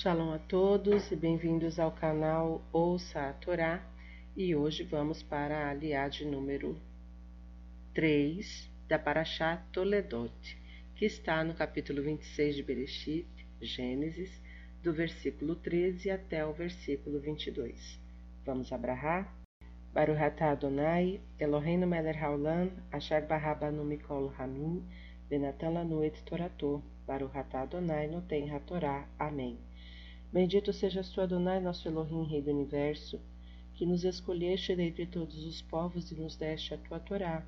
Shalom a todos e bem-vindos ao canal Ouça a Torá e hoje vamos para a aliade número 3 da Parashá Toledot, que está no capítulo 26 de Bereshit, Gênesis, do versículo 13 até o versículo 22. Vamos abrahar? Baruch atah Adonai, Eloheinu melech haolam, asher barabanu mikol hamim, venatan lanu et torato, Baruch atah Adonai noten hatorá. Amém. Bendito sejas tu, Adonai, nosso Elohim, Rei do Universo, que nos escolheste dentre todos os povos e nos deste a tua Torá.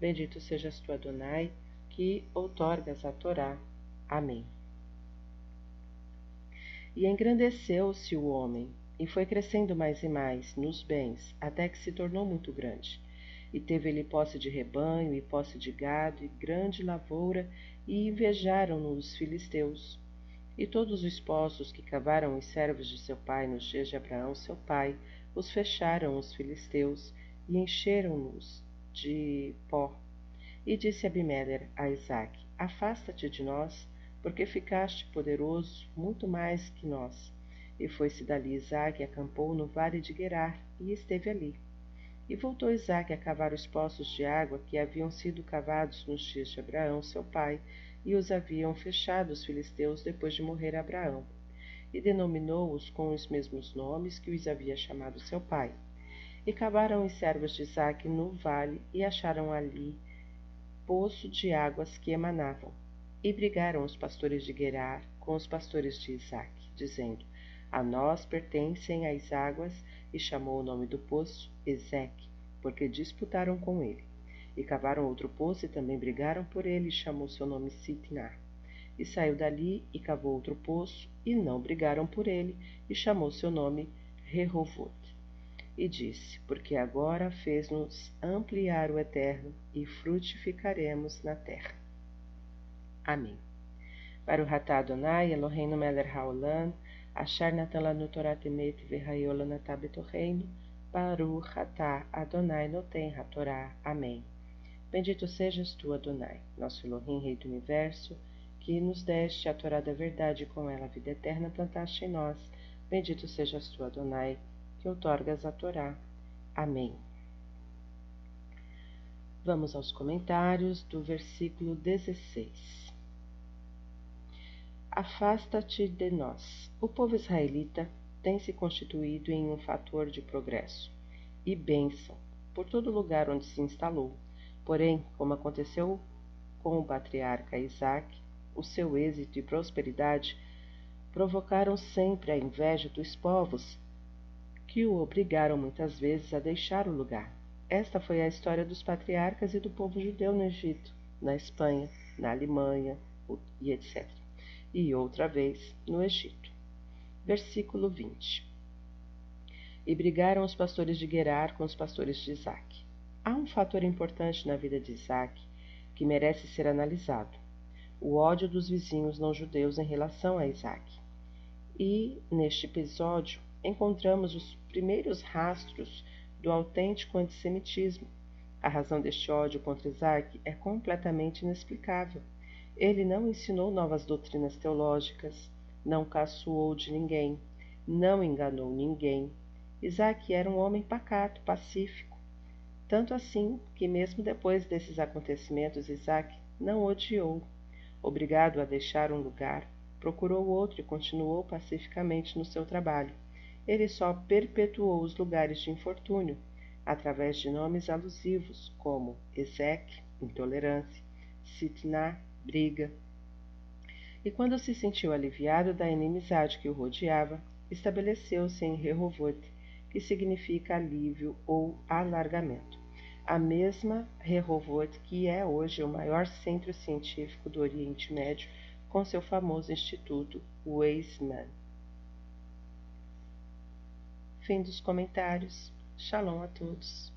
Bendito sejas tu, Adonai, que outorgas a Torá. Amém. E engrandeceu-se o homem, e foi crescendo mais e mais nos bens, até que se tornou muito grande. E teve ele posse de rebanho, e posse de gado, e grande lavoura, e invejaram-no os filisteus. E todos os poços que cavaram os servos de seu pai nos dias de Abraão, seu pai, os fecharam os filisteus e encheram-nos de pó. E disse Abimelech a Isaac: Afasta-te de nós, porque ficaste poderoso muito mais que nós. E foi-se dali Isaac e acampou no vale de Gerar, e esteve ali. E voltou Isaac a cavar os poços de água que haviam sido cavados nos dias de Abraão, seu pai, e os haviam fechado os filisteus depois de morrer Abraão, e denominou-os com os mesmos nomes que os havia chamado seu pai. E cavaram os servos de Isaque no vale e acharam ali poço de águas que emanavam. E brigaram os pastores de Gerar com os pastores de Isaque, dizendo: A nós pertencem as águas, e chamou o nome do poço Ezeque, porque disputaram com ele. E cavaram outro poço e também brigaram por ele, e chamou seu nome Sitnar. E saiu dali e cavou outro poço, e não brigaram por ele, e chamou seu nome Rehovot. E disse: Porque agora fez-nos ampliar o eterno, e frutificaremos na terra. Amém. Baruch atah Adonai, Eloheinu melech haolam, asher natan lanu Torat emet v'hayola natah betocheinu, Baruch atah Adonai noten hatorá. Amém. Bendito sejas tu, Adonai, nosso Elohim, Rei do Universo, que nos deste a Torá da verdade e com ela a vida eterna plantaste em nós. Bendito sejas tu, Adonai, que outorgas a Torá. Amém. Vamos aos comentários do versículo 16. Afasta-te de nós. O povo israelita tem se constituído em um fator de progresso e bênção por todo lugar onde se instalou Porém, como aconteceu com o patriarca Isaac, o seu êxito e prosperidade provocaram sempre a inveja dos povos, que o obrigaram muitas vezes a deixar o lugar. Esta foi a história dos patriarcas e do povo judeu no Egito, na Espanha, na Alemanha e etc. E outra vez no Egito. Versículo 20. E brigaram os pastores de Gerar com os pastores de Isaac. Há um fator importante na vida de Isaac que merece ser analisado: o ódio dos vizinhos não-judeus em relação a Isaac. E, neste episódio, encontramos os primeiros rastros do autêntico antissemitismo. A razão deste ódio contra Isaac é completamente inexplicável. Ele não ensinou novas doutrinas teológicas, não caçoou de ninguém, não enganou ninguém. Isaac era um homem pacato, pacífico tanto assim que, mesmo depois desses acontecimentos, Isaac não odiou. Obrigado a deixar um lugar, procurou outro e continuou pacificamente no seu trabalho. Ele só perpetuou os lugares de infortúnio, através de nomes alusivos como Ezeque, intolerância, Sitná, briga. E quando se sentiu aliviado da inimizade que o rodeava, estabeleceu-se em Rehovot, que significa alívio ou alargamento a mesma Rehovot que é hoje o maior centro científico do Oriente Médio, com seu famoso instituto Weizmann. Fim dos comentários. Shalom a todos.